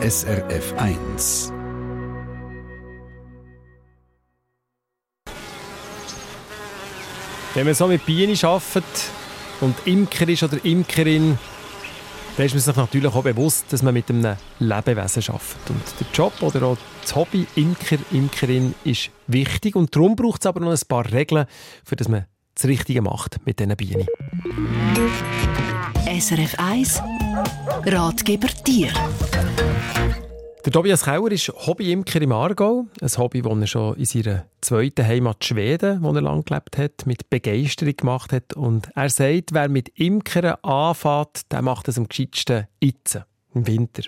SRF 1. Wenn man so mit Bienen arbeitet und Imker ist oder Imkerin, dann ist man sich natürlich auch bewusst, dass man mit einem Lebewesen arbeitet. Und der Job oder auch das Hobby Imker, Imkerin ist wichtig und darum braucht es aber noch ein paar Regeln, für dass man das Richtige macht mit diesen Bienen. SRF 1 Ratgeber Tier der Tobias Kauer ist Hobbyimker im Aargau. Ein Hobby, das er schon in seiner zweiten Heimat Schweden, wo er lang gelebt hat, mit Begeisterung gemacht hat. Und er sagt, wer mit Imkern anfängt, der macht es am gescheitsten jetzt, im Winter.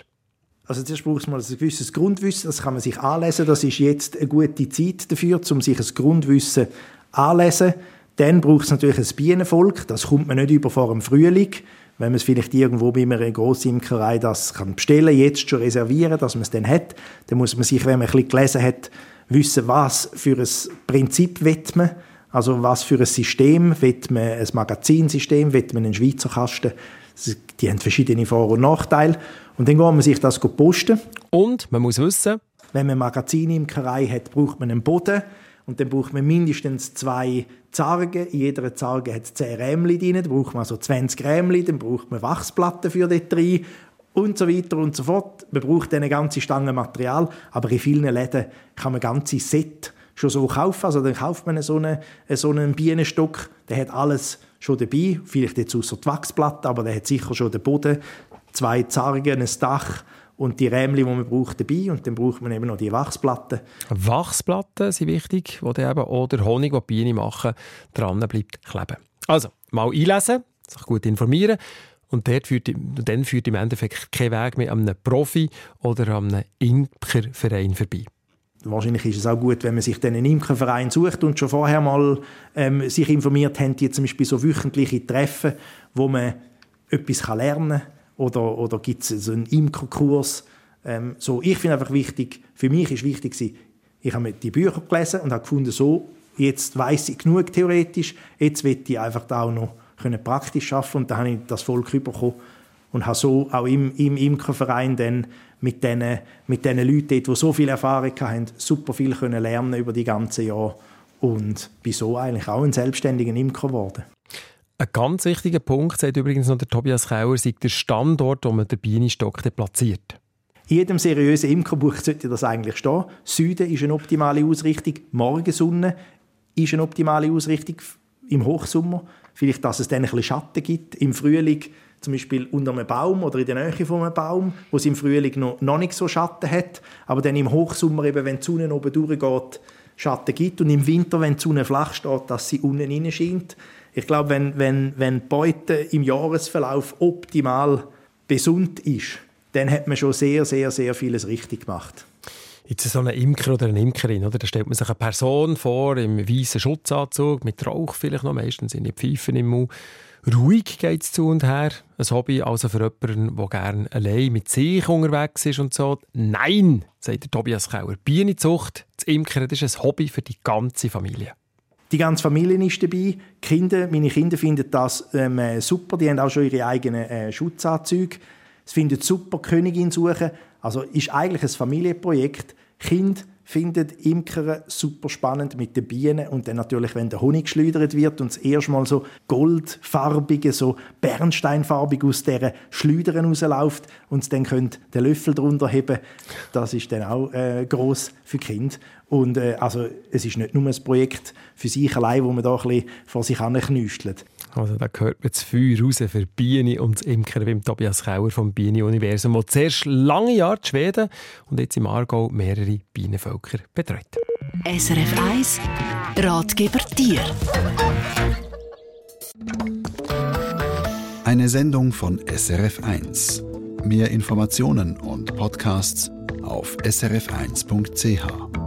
Also zuerst braucht man ein gewisses Grundwissen, das kann man sich anlesen. Das ist jetzt eine gute Zeit dafür, um sich ein Grundwissen anlesen. Dann braucht es natürlich ein Bienenvolk, das kommt man nicht über vor dem Frühling wenn man es vielleicht irgendwo bei einer Grossimkerei das kann bestellen, jetzt schon reservieren, dass man es dann hat, dann muss man sich, wenn man ein bisschen gelesen hat, wissen, was für ein Prinzip wird man, also was für ein System, wird man ein Magazinsystem, wird man einen Schweizer Kasten, die haben verschiedene Vor- und Nachteile. Und dann geht man sich das posten. Und man muss wissen, wenn man Magazinimkerei hat, braucht man einen Boden, und dann braucht man mindestens zwei Zargen. In jeder Zarge hat es 10 Rämchen drin. Dann braucht man also 20 Rämchen. Dann braucht man Wachsplatten für dort rein. Und so weiter und so fort. Man braucht eine ganze Stange Material. Aber in vielen Läden kann man ganze Set schon so kaufen. Also dann kauft man so einen, so einen Bienenstock. Der hat alles schon dabei. Vielleicht jetzt außer die Wachsplatte, aber der hat sicher schon den Boden, zwei Zargen, ein Dach und die Rämchen, die man braucht, dabei. Und dann braucht man eben noch die Wachsplatten. Wachsplatten sind wichtig, wo dann eben auch der Honig, die Bienen machen, dran bleibt kleben. Also, mal einlesen, sich gut informieren. Und dort führt, dann führt im Endeffekt kein Weg mehr an einem Profi oder an einem Imkerverein vorbei. Wahrscheinlich ist es auch gut, wenn man sich dann einen Imkerverein sucht und schon vorher mal ähm, sich informiert hat, die zum Beispiel so wöchentliche Treffen, wo man etwas lernen kann oder, oder gibt es einen Imkerkurs? Ähm, so, ich finde einfach wichtig, für mich ist wichtig, ich habe die Bücher gelesen und habe gefunden, so, jetzt weiß ich genug theoretisch, jetzt will ich einfach da auch noch können praktisch schaffen und dann habe ich das Volk bekommen und habe so auch im, im Imkerverein dann mit diesen mit Leuten dort, die so viel Erfahrung haben, super viel können lernen über die ganzen Jahre und bin so eigentlich auch ein selbstständiger Imker geworden. Ein ganz wichtiger Punkt, sagt übrigens noch der Tobias Kauer, ist der Standort, wo man den Bienenstock platziert. In jedem seriösen Imkerbuch sollte das eigentlich stehen. Süden ist eine optimale Ausrichtung, Morgensonne ist eine optimale Ausrichtung im Hochsommer. Vielleicht, dass es dann ein bisschen Schatten gibt. Im Frühling zum Beispiel unter einem Baum oder in der Nähe von einem Baum, wo es im Frühling noch, noch nicht so Schatten hat. Aber dann im Hochsommer, eben, wenn die Sonne oben durchgeht, Schatten gibt. Und im Winter, wenn die Sonne flach steht, dass sie unten scheint. Ich glaube, wenn, wenn, wenn die Beute im Jahresverlauf optimal besund ist, dann hat man schon sehr, sehr, sehr vieles richtig gemacht. Jetzt so ein Imker oder eine Imkerin, oder? da stellt man sich eine Person vor im weißen Schutzanzug, mit Rauch vielleicht noch, meistens in die Pfeifen im Mund. Ruhig geht es zu und her. Ein Hobby also für jemanden, der gerne allein mit sich unterwegs ist und so. Nein, sagt der Tobias Kauer. Bienenzucht, das Imkern, das ist ein Hobby für die ganze Familie. Die ganze Familie ist dabei. Kinder, meine Kinder finden das ähm, äh, super. Die haben auch schon ihre eigenen äh, Schutzanzüge. Sie finden super Königin suchen. Also ist eigentlich ein Familienprojekt. Kind findet Imkern super spannend mit den Bienen und dann natürlich, wenn der Honig geschleudert wird und es erstmal so goldfarbige, so bernsteinfarbig aus dieser Schleudern rausläuft und dann könnt den Löffel drunter heben, das ist dann auch äh, groß für Kind und äh, also es ist nicht nur ein Projekt für sich allein, wo man da ein bisschen vor sich knüstelt. Also da gehört man das Feuer raus für Bienen und das Imkern beim Tobias Kauer vom Bienenuniversum, der zuerst lange Jahre in Schweden und jetzt im Aargau mehrere Bienenvölker betreut. SRF 1 Ratgeber Tier Eine Sendung von SRF 1. Mehr Informationen und Podcasts auf srf1.ch.